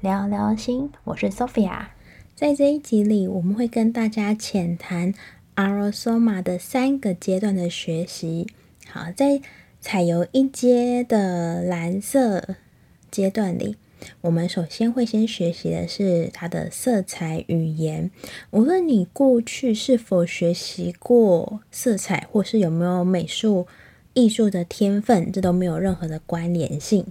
聊聊心，我是 Sophia。在这一集里，我们会跟大家浅谈 Aura-Soma 的三个阶段的学习。好，在彩油一阶的蓝色阶段里，我们首先会先学习的是它的色彩语言。无论你过去是否学习过色彩，或是有没有美术艺术的天分，这都没有任何的关联性。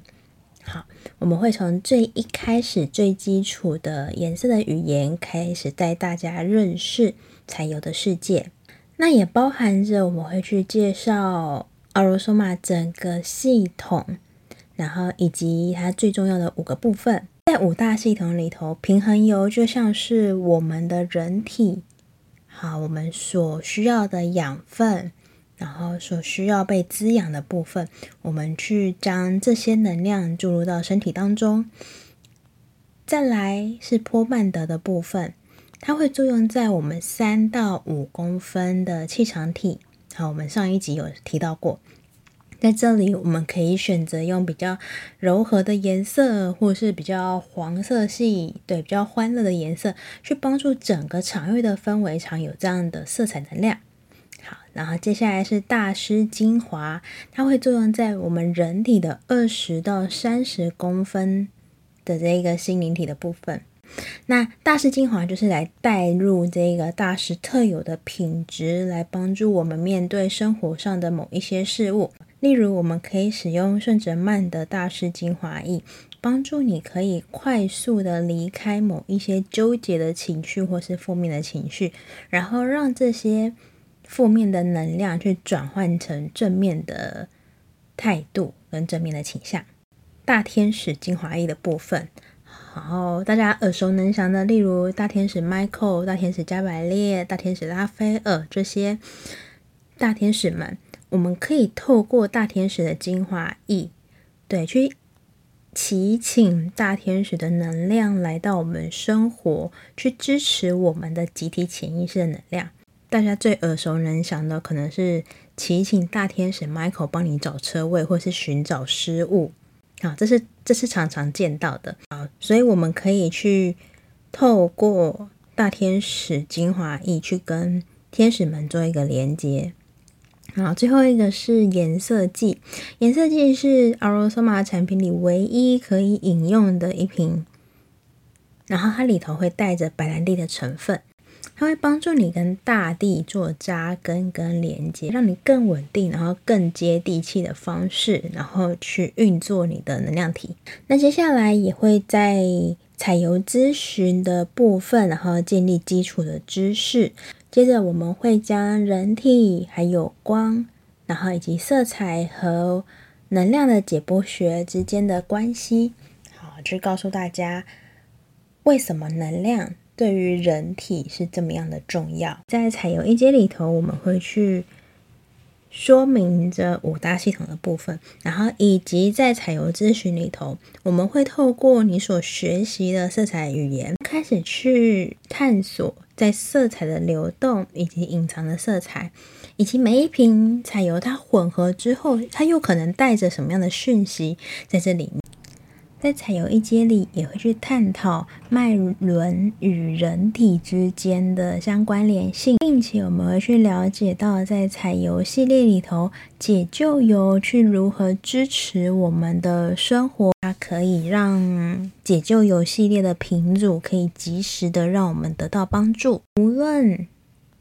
好，我们会从最一开始、最基础的颜色的语言开始带大家认识彩油的世界。那也包含着我们会去介绍 Aura-Soma 整个系统，然后以及它最重要的五个部分。在五大系统里头，平衡油就像是我们的人体，好，我们所需要的养分。然后所需要被滋养的部分，我们去将这些能量注入到身体当中。再来是波曼德的部分，它会作用在我们三到五公分的气场体。好，我们上一集有提到过，在这里我们可以选择用比较柔和的颜色，或是比较黄色系，对，比较欢乐的颜色，去帮助整个场域的氛围场有这样的色彩能量。然后接下来是大师精华，它会作用在我们人体的二十到三十公分的这个心灵体的部分。那大师精华就是来带入这个大师特有的品质，来帮助我们面对生活上的某一些事物。例如，我们可以使用圣哲曼的大师精华液，帮助你可以快速的离开某一些纠结的情绪或是负面的情绪，然后让这些。负面的能量去转换成正面的态度跟正面的倾向。大天使精华液的部分，然后大家耳熟能详的，例如大天使 Michael、大天使加百列、大天使拉斐尔这些大天使们，我们可以透过大天使的精华液，对，去祈请大天使的能量来到我们生活，去支持我们的集体潜意识的能量。大家最耳熟能详的，可能是祈请大天使 Michael 帮你找车位，或是寻找失物。啊，这是这是常常见到的。啊，所以我们可以去透过大天使精华液去跟天使们做一个连接。好，最后一个是颜色剂，颜色剂是 Aura-Soma 产品里唯一可以饮用的一瓶，然后它里头会带着白兰地的成分。它会帮助你跟大地做扎根跟连接，让你更稳定，然后更接地气的方式，然后去运作你的能量体。那接下来也会在彩油咨询的部分，然后建立基础的知识。接着我们会将人体还有光，然后以及色彩和能量的解剖学之间的关系，好，去告诉大家为什么能量。对于人体是这么样的重要，在彩油一阶里头，我们会去说明这五大系统的部分，然后以及在彩油咨询里头，我们会透过你所学习的色彩语言，开始去探索在色彩的流动以及隐藏的色彩，以及每一瓶彩油它混合之后，它又可能带着什么样的讯息在这里面。在采油一阶里，也会去探讨脉轮与人体之间的相关联性，并且我们会去了解到，在采油系列里头，解救油去如何支持我们的生活，它可以让解救油系列的品组可以及时的让我们得到帮助，无论。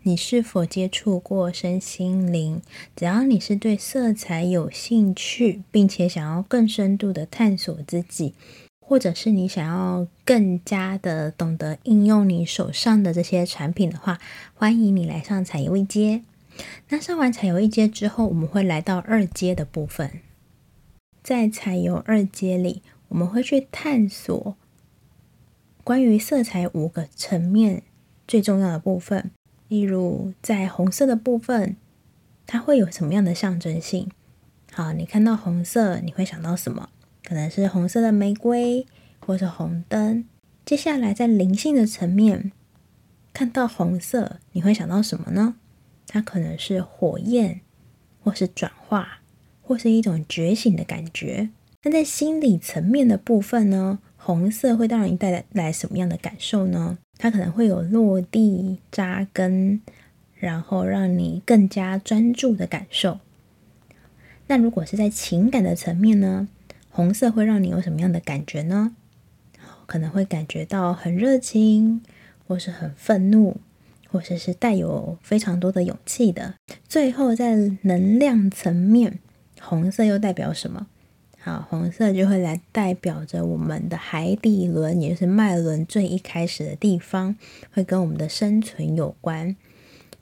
你是否接触过身心灵？只要你是对色彩有兴趣，并且想要更深度的探索自己，或者是你想要更加的懂得应用你手上的这些产品的话，欢迎你来上彩油一阶。那上完彩油一阶之后，我们会来到二阶的部分。在彩油二阶里，我们会去探索关于色彩五个层面最重要的部分。例如，在红色的部分，它会有什么样的象征性？好，你看到红色，你会想到什么？可能是红色的玫瑰，或是红灯。接下来，在灵性的层面，看到红色，你会想到什么呢？它可能是火焰，或是转化，或是一种觉醒的感觉。那在心理层面的部分呢？红色会让你带来什么样的感受呢？它可能会有落地、扎根，然后让你更加专注的感受。那如果是在情感的层面呢？红色会让你有什么样的感觉呢？可能会感觉到很热情，或是很愤怒，或者是，是带有非常多的勇气的。最后，在能量层面，红色又代表什么？好，红色就会来代表着我们的海底轮，也就是脉轮最一开始的地方，会跟我们的生存有关。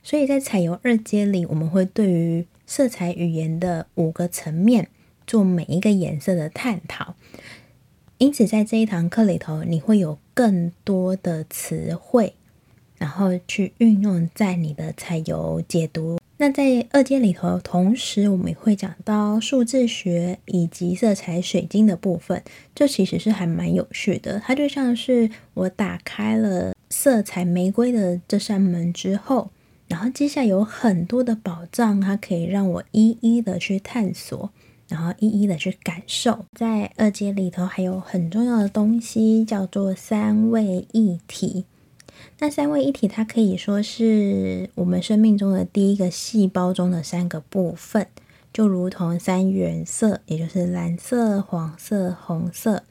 所以在彩油二阶里，我们会对于色彩语言的五个层面做每一个颜色的探讨，因此在这一堂课里头，你会有更多的词汇，然后去运用在你的彩油解读。那在二阶里头，同时我们也会讲到数字学以及色彩水晶的部分，这其实是还蛮有趣的。它就像是我打开了色彩玫瑰的这扇门之后。然后接下来有很多的宝藏，它可以让我一一的去探索，然后一一的去感受。在二阶里头还有很重要的东西，叫做三位一体。那三位一体，它可以说是我们生命中的第一个细胞中的三个部分，就如同三原色，也就是蓝色、黄色、红色。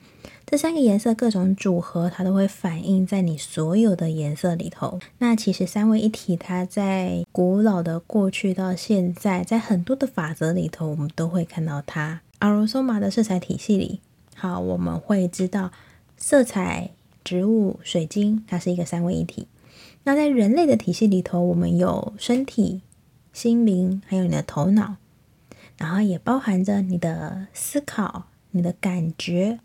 这三个颜色各种组合，它都会反映在你所有的颜色里头。那其实三位一体，它在古老的过去到现在，在很多的法则里头，我们都会看到它。阿罗索玛的色彩体系里，好，我们会知道色彩、植物、水晶，它是一个三位一体。那在人类的体系里头，我们有身体、心灵，还有你的头脑，然后也包含着你的思考、你的感觉。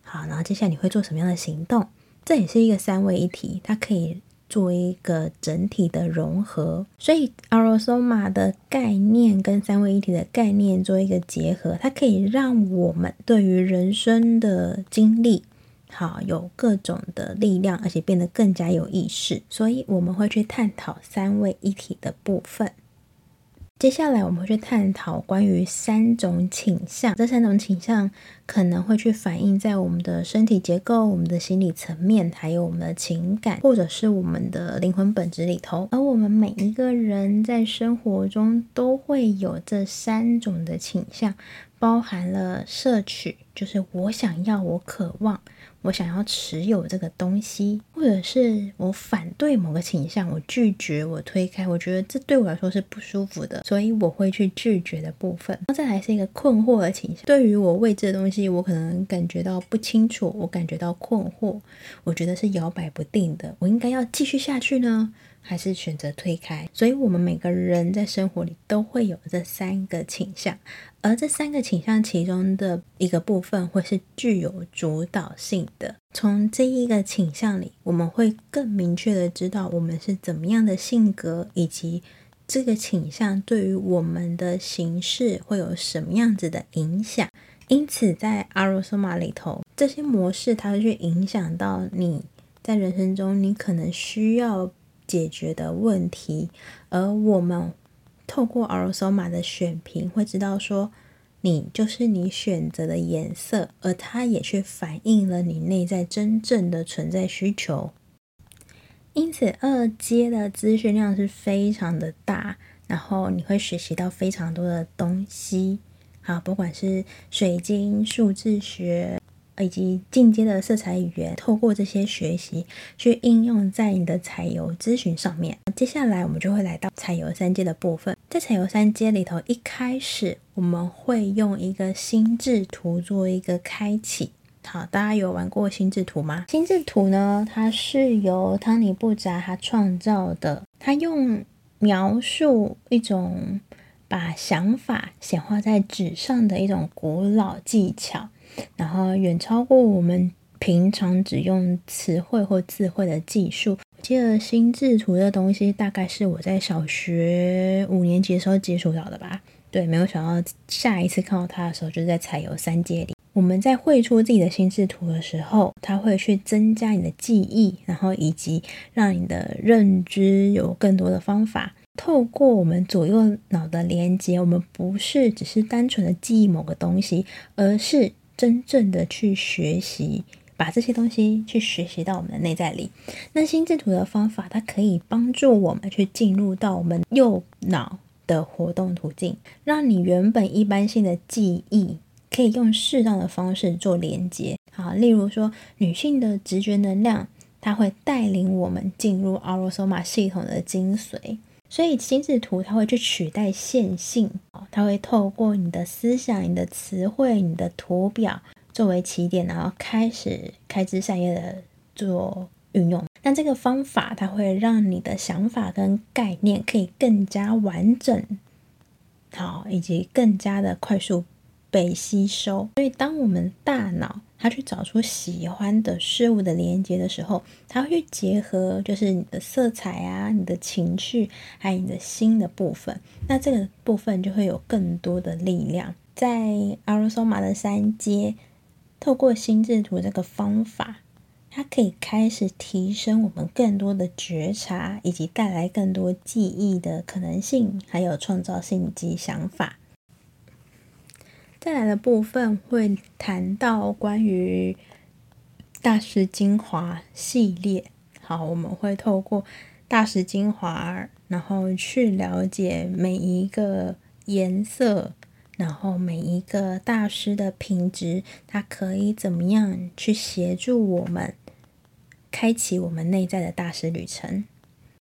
好，然后接下来你会做什么样的行动？这也是一个三位一体，它可以做一个整体的融合。所以阿罗索玛的概念跟三位一体的概念做一个结合，它可以让我们对于人生的经历，好，有各种的力量，而且变得更加有意识。所以我们会去探讨三位一体的部分。接下来我们会去探讨关于三种倾向，这三种倾向可能会去反映在我们的身体结构、我们的心理层面，还有我们的情感，或者是我们的灵魂本质里头。而我们每一个人在生活中都会有这三种的倾向，包含了摄取，就是我想要，我渴望。我想要持有这个东西，或者是我反对某个倾向，我拒绝，我推开，我觉得这对我来说是不舒服的，所以我会去拒绝的部分。然后再来是一个困惑的倾向，对于我未知的东西，我可能感觉到不清楚，我感觉到困惑，我觉得是摇摆不定的，我应该要继续下去呢？还是选择推开，所以我们每个人在生活里都会有这三个倾向，而这三个倾向其中的一个部分会是具有主导性的。从这一个倾向里，我们会更明确的知道我们是怎么样的性格，以及这个倾向对于我们的行事会有什么样子的影响。因此，在阿罗索玛里头，这些模式它会去影响到你在人生中，你可能需要。解决的问题，而我们透过阿罗索玛的选评，会知道说，你就是你选择的颜色，而它也去反映了你内在真正的存在需求。因此，二阶的资讯量是非常的大，然后你会学习到非常多的东西。好，不管是水晶、数字学。以及进阶的色彩语言，透过这些学习去应用在你的彩油咨询上面。接下来我们就会来到彩油三阶的部分。在彩油三阶里头，一开始我们会用一个心智图做一个开启。好，大家有玩过心智图吗？心智图呢，它是由汤尼布扎他创造的，他用描述一种把想法显化在纸上的一种古老技巧。然后远超过我们平常只用词汇或字汇的技术。我记得心智图这东西大概是我在小学五年级的时候接触到的吧。对，没有想到下一次看到它的时候，就是在彩油三阶里。我们在绘出自己的心智图的时候，它会去增加你的记忆，然后以及让你的认知有更多的方法。透过我们左右脑的连接，我们不是只是单纯的记忆某个东西，而是真正的去学习，把这些东西去学习到我们的内在里。那心智图的方法，它可以帮助我们去进入到我们右脑的活动途径，让你原本一般性的记忆可以用适当的方式做连接。好，例如说女性的直觉能量，它会带领我们进入阿罗索玛系统的精髓。所以心智图它会去取代线性，它会透过你的思想、你的词汇、你的图表作为起点，然后开始开枝散叶的做运用。那这个方法它会让你的想法跟概念可以更加完整，好，以及更加的快速被吸收。所以当我们大脑他去找出喜欢的事物的连接的时候，他会去结合，就是你的色彩啊、你的情绪，还有你的心的部分。那这个部分就会有更多的力量。在阿罗索玛的三阶，透过心智图这个方法，它可以开始提升我们更多的觉察，以及带来更多记忆的可能性，还有创造性及想法。再来的部分会谈到关于大师精华系列。好，我们会透过大师精华，然后去了解每一个颜色，然后每一个大师的品质，它可以怎么样去协助我们开启我们内在的大师旅程。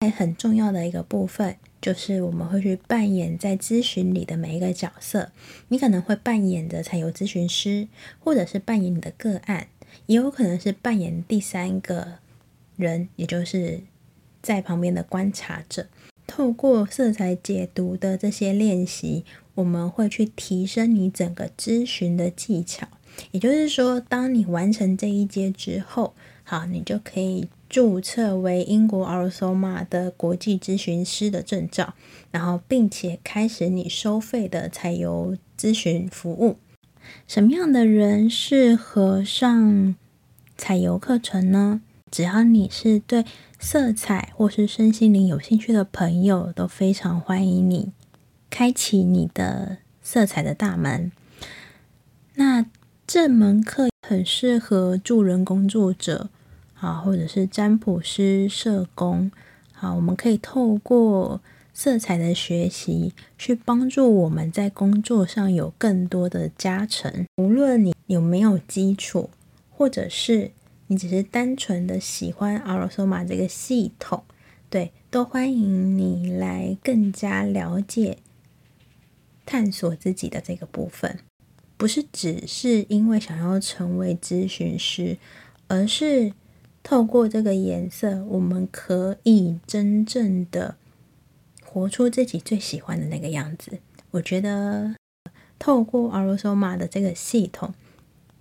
还很重要的一个部分。就是我们会去扮演在咨询里的每一个角色，你可能会扮演着彩油咨询师，或者是扮演你的个案，也有可能是扮演第三个人，也就是在旁边的观察者。透过色彩解读的这些练习，我们会去提升你整个咨询的技巧。也就是说，当你完成这一阶之后，好，你就可以。注册为英国阿罗索玛的国际咨询师的证照，然后并且开始你收费的彩油咨询服务。什么样的人适合上彩油课程呢？只要你是对色彩或是身心灵有兴趣的朋友，都非常欢迎你开启你的色彩的大门。那这门课很适合助人工作者。啊，或者是占卜师、社工，好，我们可以透过色彩的学习，去帮助我们在工作上有更多的加成。无论你有没有基础，或者是你只是单纯的喜欢阿罗索玛这个系统，对，都欢迎你来更加了解、探索自己的这个部分。不是只是因为想要成为咨询师，而是。透过这个颜色，我们可以真正的活出自己最喜欢的那个样子。我觉得透过阿罗索玛的这个系统，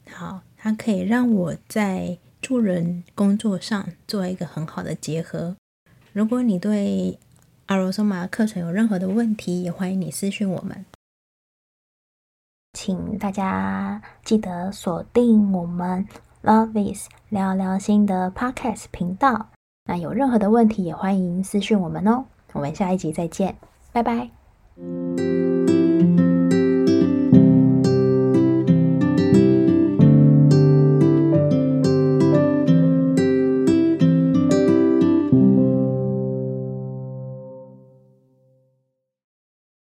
好，它可以让我在助人工作上做一个很好的结合。如果你对阿罗索玛课程有任何的问题，也欢迎你私讯我们。请大家记得锁定我们。Love is 聊聊心的 Podcast 频道，那有任何的问题也欢迎私讯我们哦。我们下一集再见，拜拜。